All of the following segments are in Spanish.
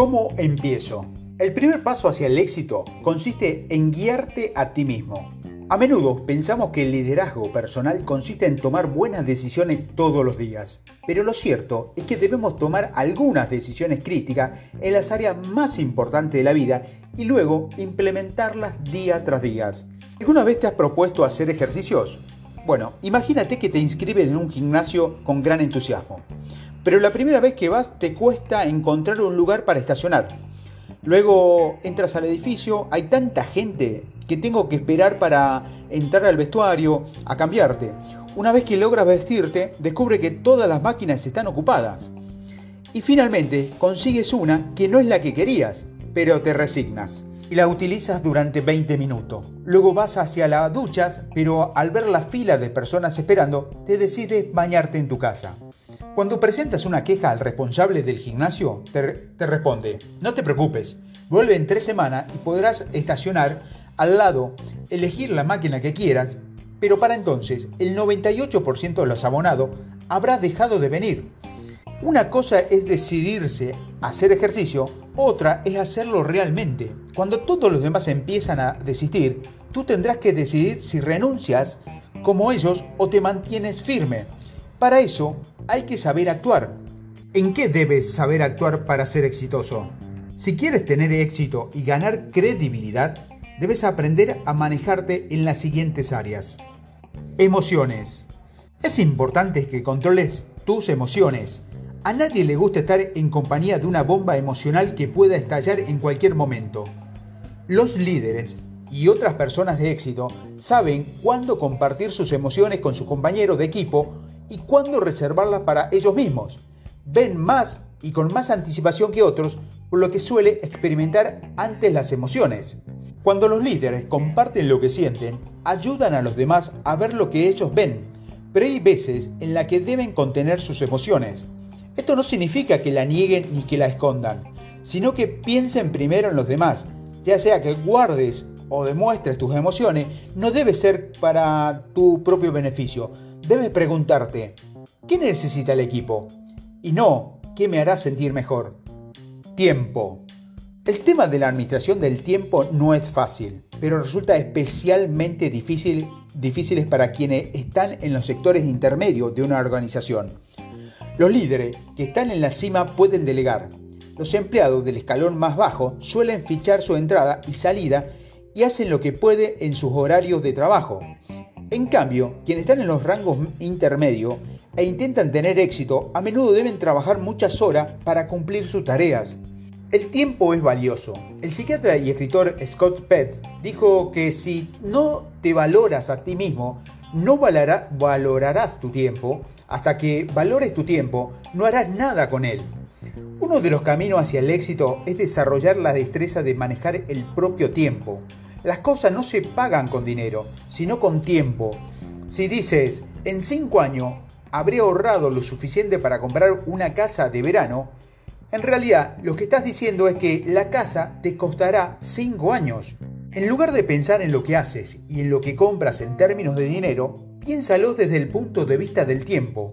¿Cómo empiezo? El primer paso hacia el éxito consiste en guiarte a ti mismo. A menudo pensamos que el liderazgo personal consiste en tomar buenas decisiones todos los días, pero lo cierto es que debemos tomar algunas decisiones críticas en las áreas más importantes de la vida y luego implementarlas día tras día. ¿Alguna vez te has propuesto hacer ejercicios? Bueno, imagínate que te inscribes en un gimnasio con gran entusiasmo, pero la primera vez que vas te cuesta encontrar un lugar para estacionar. Luego entras al edificio, hay tanta gente que tengo que esperar para entrar al vestuario, a cambiarte. Una vez que logras vestirte, descubre que todas las máquinas están ocupadas. Y finalmente consigues una que no es la que querías, pero te resignas y la utilizas durante 20 minutos. Luego vas hacia las duchas, pero al ver la fila de personas esperando, te decides bañarte en tu casa. Cuando presentas una queja al responsable del gimnasio, te, responde, no te preocupes, vuelve en tres semanas y podrás estacionar al lado, elegir la máquina que quieras, pero para entonces el 98% de los abonados habrá dejado de venir. Una cosa es decidirse a hacer ejercicio, otra es hacerlo realmente. Cuando todos los demás empiezan a desistir, tú tendrás que decidir si renuncias como ellos o te mantienes firme. Para eso hay que saber actuar. ¿En qué debes saber actuar para ser exitoso? Si quieres tener éxito y ganar credibilidad, debes aprender a manejarte en las siguientes áreas. Emociones. Es importante que controles tus emociones. A nadie le gusta estar en compañía de una bomba emocional que pueda estallar en cualquier momento. Los líderes y otras personas de éxito saben cuándo compartir sus emociones con sus compañeros de equipo y cuándo reservarlas para ellos mismos. Ven más y con más anticipación que otros, por lo que suele experimentar antes las emociones. Cuando los líderes comparten lo que sienten, ayudan a los demás a ver lo que ellos ven, pero hay veces en las que deben contener sus emociones. Esto no significa que la nieguen ni que la escondan, sino que piensen primero en los demás, ya sea que guardes o demuestres tus emociones, no debe ser para tu propio beneficio. Debes preguntarte, ¿qué necesita el equipo? Y no, ¿qué me hará sentir mejor? Tiempo. El tema de la administración del tiempo no es fácil, pero resulta especialmente difícil, difíciles para quienes están en los sectores intermedios de una organización. Los líderes que están en la cima pueden delegar. Los empleados del escalón más bajo suelen fichar su entrada y salida y hacen lo que pueden en sus horarios de trabajo. En cambio, quienes están en los rangos intermedios e intentan tener éxito, a menudo deben trabajar muchas horas para cumplir sus tareas. El tiempo es valioso. El psiquiatra y escritor Scott Petz dijo que si no te valoras a ti mismo, no valorarás tu tiempo. Hasta que valores tu tiempo, no harás nada con él. Uno de los caminos hacia el éxito es desarrollar la destreza de manejar el propio tiempo. Las cosas no se pagan con dinero, sino con tiempo. Si dices, en cinco años habré ahorrado lo suficiente para comprar una casa de verano, en realidad, lo que estás diciendo es que la casa te costará 5 años. En lugar de pensar en lo que haces y en lo que compras en términos de dinero, piénsalo desde el punto de vista del tiempo.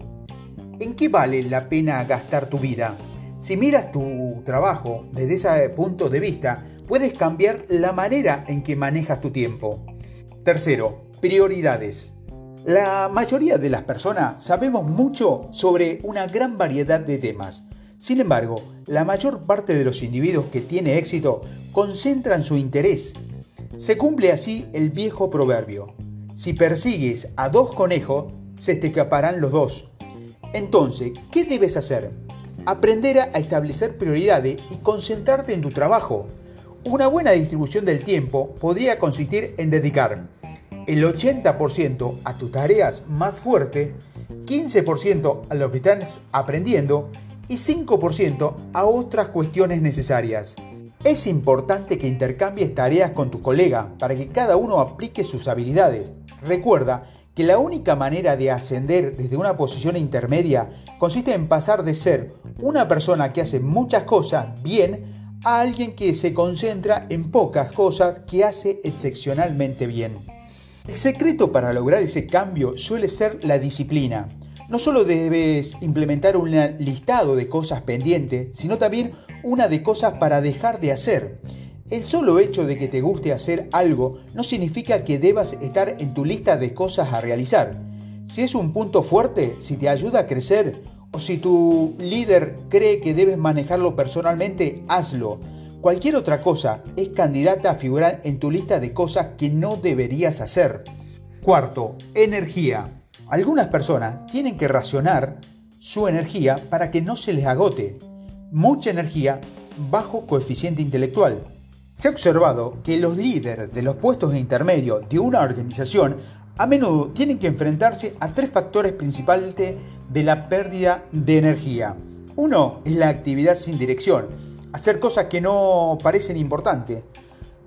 ¿En qué vale la pena gastar tu vida? Si miras tu trabajo desde ese punto de vista, puedes cambiar la manera en que manejas tu tiempo. Tercero, prioridades. La mayoría de las personas sabemos mucho sobre una gran variedad de temas, sin embargo, la mayor parte de los individuos que tiene éxito concentran su interés. Se cumple así el viejo proverbio. Si persigues a dos conejos, se te escaparán los dos. Entonces, ¿qué debes hacer? Aprender a establecer prioridades y concentrarte en tu trabajo. Una buena distribución del tiempo podría consistir en dedicar el 80% a tus tareas más fuertes, 15% a lo que estás aprendiendo y 5% a otras cuestiones necesarias. Es importante que intercambies tareas con tu colega para que cada uno aplique sus habilidades. Recuerda que la única manera de ascender desde una posición intermedia consiste en pasar de ser una persona que hace muchas cosas bien a alguien que se concentra en pocas cosas que hace excepcionalmente bien. El secreto para lograr ese cambio suele ser la disciplina. No solo debes implementar un listado de cosas pendientes, sino también una de cosas para dejar de hacer. El solo hecho de que te guste hacer algo no significa que debas estar en tu lista de cosas a realizar. Si es un punto fuerte, si te ayuda a crecer o si tu líder cree que debes manejarlo personalmente, hazlo. Cualquier otra cosa es candidata a figurar en tu lista de cosas que no deberías hacer. Cuarto, energía. Algunas personas tienen que racionar su energía para que no se les agote. Mucha energía, bajo coeficiente intelectual. Se ha observado que los líderes de los puestos intermedios de una organización a menudo tienen que enfrentarse a tres factores principales de la pérdida de energía. Uno es la actividad sin dirección, hacer cosas que no parecen importantes.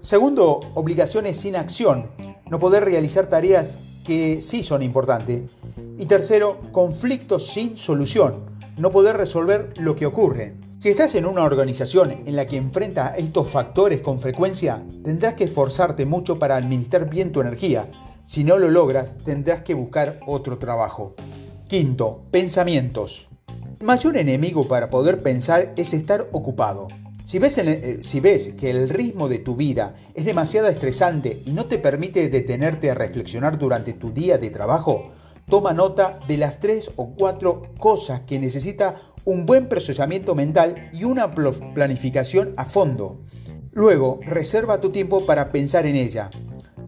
Segundo, obligaciones sin acción, no poder realizar tareas que sí son importantes. Y tercero, conflictos sin solución, no poder resolver lo que ocurre. Si estás en una organización en la que enfrentas estos factores con frecuencia, tendrás que esforzarte mucho para administrar bien tu energía. Si no lo logras, tendrás que buscar otro trabajo. Quinto, pensamientos. Mayor enemigo para poder pensar es estar ocupado. Si ves, eh, si ves, que el ritmo de tu vida es demasiado estresante y no te permite detenerte a reflexionar durante tu día de trabajo, toma nota de las tres o cuatro cosas que necesita un buen procesamiento mental y una planificación a fondo. Luego, reserva tu tiempo para pensar en ella.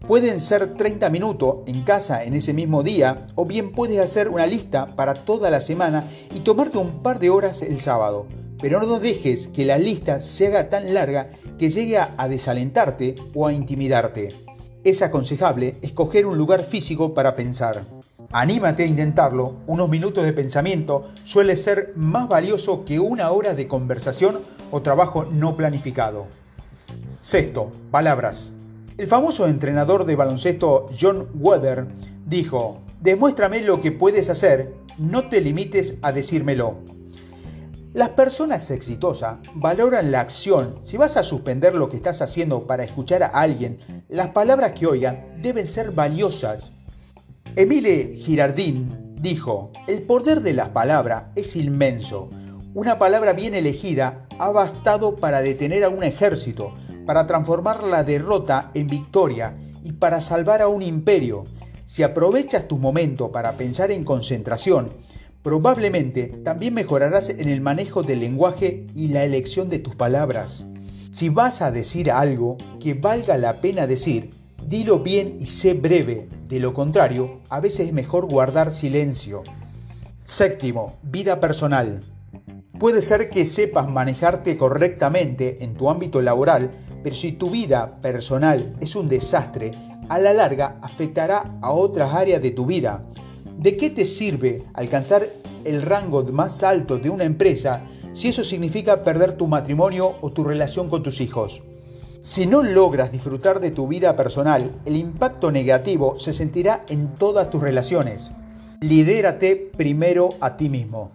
Pueden ser 30 minutos en casa en ese mismo día o bien puedes hacer una lista para toda la semana y tomarte un par de horas el sábado pero no dejes que la lista se haga tan larga que llegue a desalentarte o a intimidarte. Es aconsejable escoger un lugar físico para pensar. Anímate a intentarlo, unos minutos de pensamiento suele ser más valioso que una hora de conversación o trabajo no planificado. Sexto, palabras. El famoso entrenador de baloncesto John Weber dijo, demuéstrame lo que puedes hacer, no te limites a decírmelo. Las personas exitosas valoran la acción. Si vas a suspender lo que estás haciendo para escuchar a alguien, las palabras que oigan deben ser valiosas. Emile Girardin dijo, el poder de las palabras es inmenso. Una palabra bien elegida ha bastado para detener a un ejército, para transformar la derrota en victoria y para salvar a un imperio. Si aprovechas tu momento para pensar en concentración, Probablemente también mejorarás en el manejo del lenguaje y la elección de tus palabras. Si vas a decir algo que valga la pena decir, dilo bien y sé breve. De lo contrario, a veces es mejor guardar silencio. Séptimo, vida personal. Puede ser que sepas manejarte correctamente en tu ámbito laboral, pero si tu vida personal es un desastre, a la larga afectará a otras áreas de tu vida. ¿De qué te sirve alcanzar el rango más alto de una empresa si eso significa perder tu matrimonio o tu relación con tus hijos? Si no logras disfrutar de tu vida personal, el impacto negativo se sentirá en todas tus relaciones. Lidérate primero a ti mismo.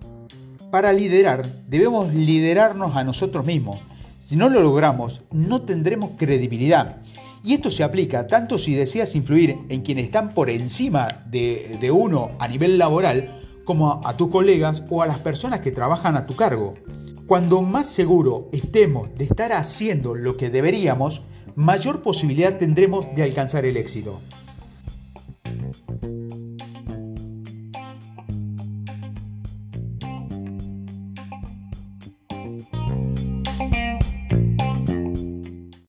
Para liderar, debemos liderarnos a nosotros mismos. Si no lo logramos, no tendremos credibilidad y esto se aplica tanto si deseas influir en quienes están por encima de, uno a nivel laboral, como a, tus colegas o a las personas que trabajan a tu cargo. Cuando más seguro estemos de estar haciendo lo que deberíamos, mayor posibilidad tendremos de alcanzar el éxito.